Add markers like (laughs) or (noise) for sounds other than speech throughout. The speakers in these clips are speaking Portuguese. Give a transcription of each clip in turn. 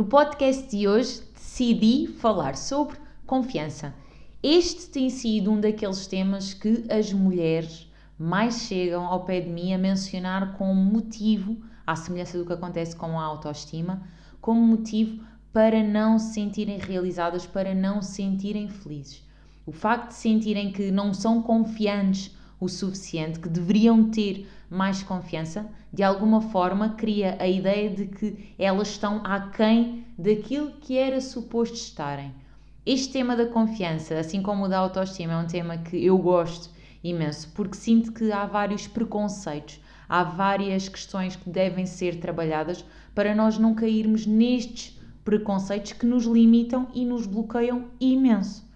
No podcast de hoje decidi falar sobre confiança. Este tem sido um daqueles temas que as mulheres mais chegam ao pé de mim a mencionar como motivo, à semelhança do que acontece com a autoestima, como motivo para não se sentirem realizadas, para não se sentirem felizes. O facto de sentirem que não são confiantes o suficiente, que deveriam ter mais confiança, de alguma forma cria a ideia de que elas estão aquém daquilo que era suposto estarem. Este tema da confiança, assim como o da autoestima, é um tema que eu gosto imenso, porque sinto que há vários preconceitos, há várias questões que devem ser trabalhadas para nós não cairmos nestes preconceitos que nos limitam e nos bloqueiam imenso.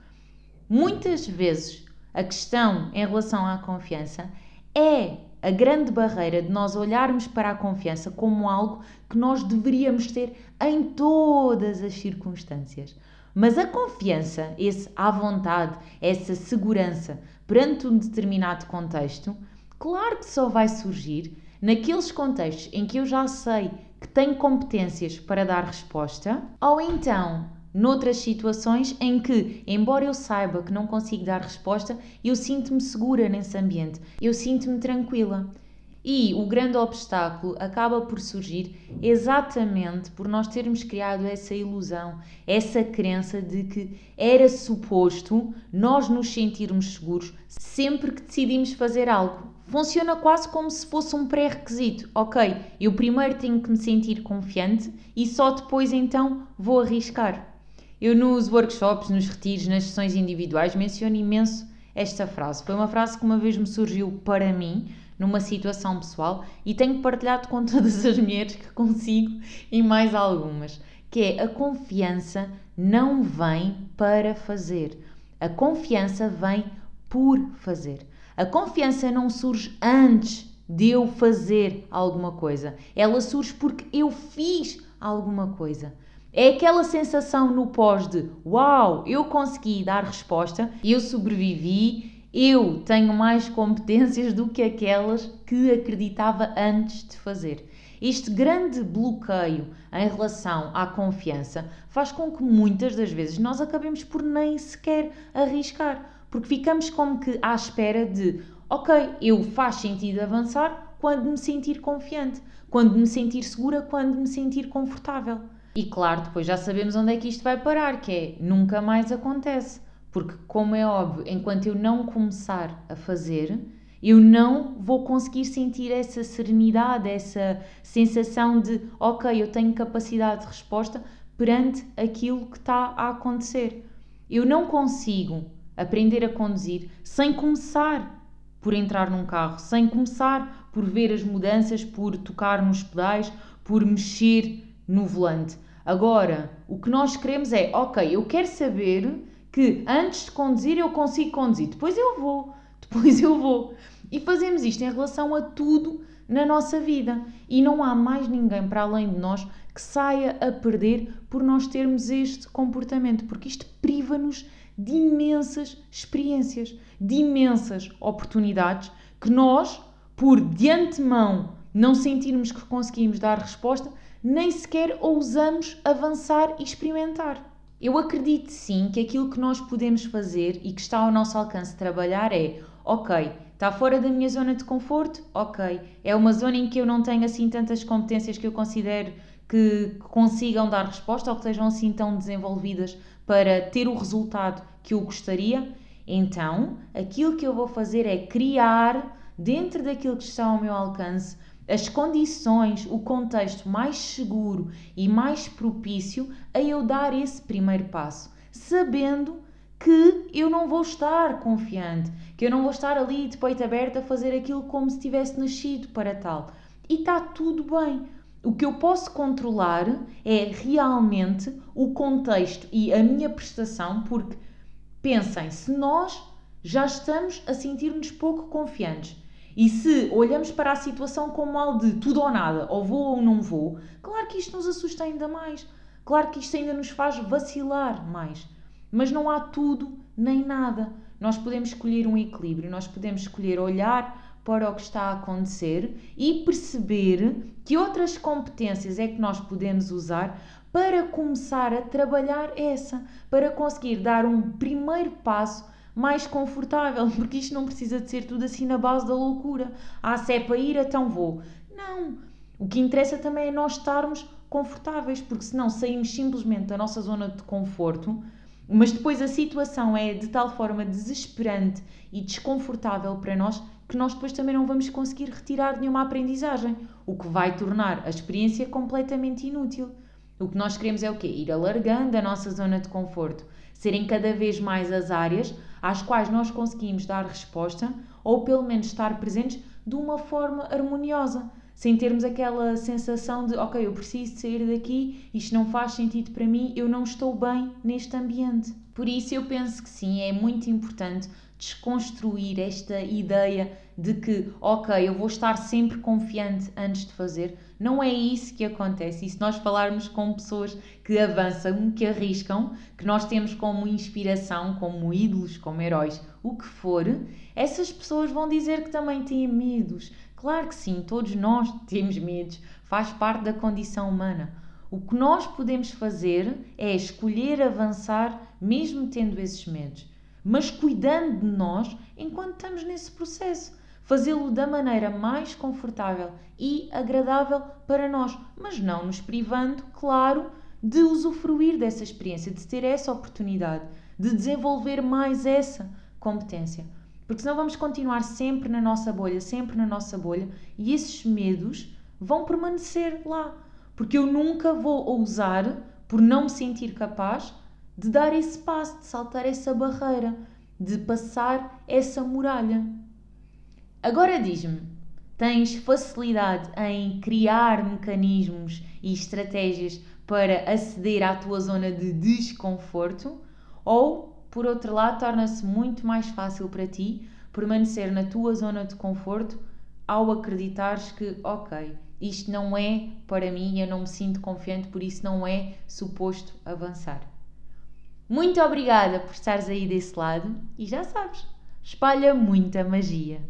Muitas vezes a questão em relação à confiança é a grande barreira de nós olharmos para a confiança como algo que nós deveríamos ter em todas as circunstâncias. Mas a confiança, esse à vontade, essa segurança perante um determinado contexto, claro que só vai surgir naqueles contextos em que eu já sei que tenho competências para dar resposta, ou então noutras situações em que, embora eu saiba que não consigo dar resposta, eu sinto-me segura nesse ambiente, eu sinto-me tranquila. E o grande obstáculo acaba por surgir exatamente por nós termos criado essa ilusão, essa crença de que era suposto nós nos sentirmos seguros sempre que decidimos fazer algo. Funciona quase como se fosse um pré-requisito. Ok, eu primeiro tenho que me sentir confiante e só depois então vou arriscar. Eu nos workshops, nos retiros, nas sessões individuais menciono imenso esta frase. Foi uma frase que uma vez me surgiu para mim, numa situação pessoal, e tenho partilhado com (laughs) todas as mulheres que consigo e mais algumas, que é a confiança não vem para fazer. A confiança vem por fazer. A confiança não surge antes de eu fazer alguma coisa. Ela surge porque eu fiz alguma coisa. É aquela sensação no pós de uau, eu consegui dar resposta, eu sobrevivi, eu tenho mais competências do que aquelas que acreditava antes de fazer. Este grande bloqueio em relação à confiança faz com que muitas das vezes nós acabemos por nem sequer arriscar, porque ficamos como que à espera de, ok, eu faz sentido avançar quando me sentir confiante, quando me sentir segura, quando me sentir confortável. E claro, depois já sabemos onde é que isto vai parar, que é nunca mais acontece. Porque, como é óbvio, enquanto eu não começar a fazer, eu não vou conseguir sentir essa serenidade, essa sensação de, ok, eu tenho capacidade de resposta perante aquilo que está a acontecer. Eu não consigo aprender a conduzir sem começar por entrar num carro, sem começar por ver as mudanças, por tocar nos pedais, por mexer no volante. Agora, o que nós queremos é, ok, eu quero saber que antes de conduzir eu consigo conduzir, depois eu vou, (laughs) depois eu vou. E fazemos isto em relação a tudo na nossa vida. E não há mais ninguém para além de nós que saia a perder por nós termos este comportamento, porque isto priva-nos de imensas experiências, de imensas oportunidades que nós, por de antemão, não sentirmos que conseguimos dar resposta, nem sequer ousamos avançar e experimentar. Eu acredito sim que aquilo que nós podemos fazer e que está ao nosso alcance trabalhar é: ok, está fora da minha zona de conforto? Ok, é uma zona em que eu não tenho assim tantas competências que eu considero que consigam dar resposta ou que estejam assim tão desenvolvidas para ter o resultado que eu gostaria. Então, aquilo que eu vou fazer é criar, dentro daquilo que está ao meu alcance, as condições, o contexto mais seguro e mais propício a eu dar esse primeiro passo, sabendo que eu não vou estar confiante, que eu não vou estar ali de peito aberto a fazer aquilo como se tivesse nascido para tal. E está tudo bem. O que eu posso controlar é realmente o contexto e a minha prestação, porque pensem, se nós já estamos a sentir-nos pouco confiantes e se olhamos para a situação como algo de tudo ou nada, ou vou ou não vou, claro que isto nos assusta ainda mais. Claro que isto ainda nos faz vacilar mais. Mas não há tudo nem nada. Nós podemos escolher um equilíbrio, nós podemos escolher olhar para o que está a acontecer e perceber que outras competências é que nós podemos usar para começar a trabalhar essa, para conseguir dar um primeiro passo mais confortável, (laughs) porque isto não precisa de ser tudo assim na base da loucura. Ah, se é para ir, então vou. Não. O que interessa também é nós estarmos confortáveis, porque senão saímos simplesmente da nossa zona de conforto, mas depois a situação é de tal forma desesperante e desconfortável para nós que nós depois também não vamos conseguir retirar nenhuma aprendizagem, o que vai tornar a experiência completamente inútil. O que nós queremos é o quê? Ir alargando a nossa zona de conforto, serem cada vez mais as áreas às quais nós conseguimos dar resposta ou pelo menos estar presentes de uma forma harmoniosa, sem termos aquela sensação de ok, eu preciso sair daqui, isto não faz sentido para mim, eu não estou bem neste ambiente. Por isso eu penso que sim, é muito importante desconstruir esta ideia de que, ok, eu vou estar sempre confiante antes de fazer. Não é isso que acontece. E se nós falarmos com pessoas que avançam, que arriscam, que nós temos como inspiração, como ídolos, como heróis, o que for, essas pessoas vão dizer que também têm medos. Claro que sim, todos nós temos medos, faz parte da condição humana. O que nós podemos fazer é escolher avançar mesmo tendo esses medos mas cuidando de nós enquanto estamos nesse processo. Fazê-lo da maneira mais confortável e agradável para nós, mas não nos privando, claro, de usufruir dessa experiência, de ter essa oportunidade, de desenvolver mais essa competência. Porque senão vamos continuar sempre na nossa bolha, sempre na nossa bolha, e esses medos vão permanecer lá. Porque eu nunca vou ousar, por não me sentir capaz, de dar esse passo, de saltar essa barreira, de passar essa muralha. Agora diz-me, tens facilidade em criar mecanismos e estratégias para aceder à tua zona de desconforto? Ou, por outro lado, torna-se muito mais fácil para ti permanecer na tua zona de conforto ao acreditares que, ok, isto não é para mim, eu não me sinto confiante, por isso não é suposto avançar. Muito obrigada por estares aí desse lado e já sabes, espalha muita magia.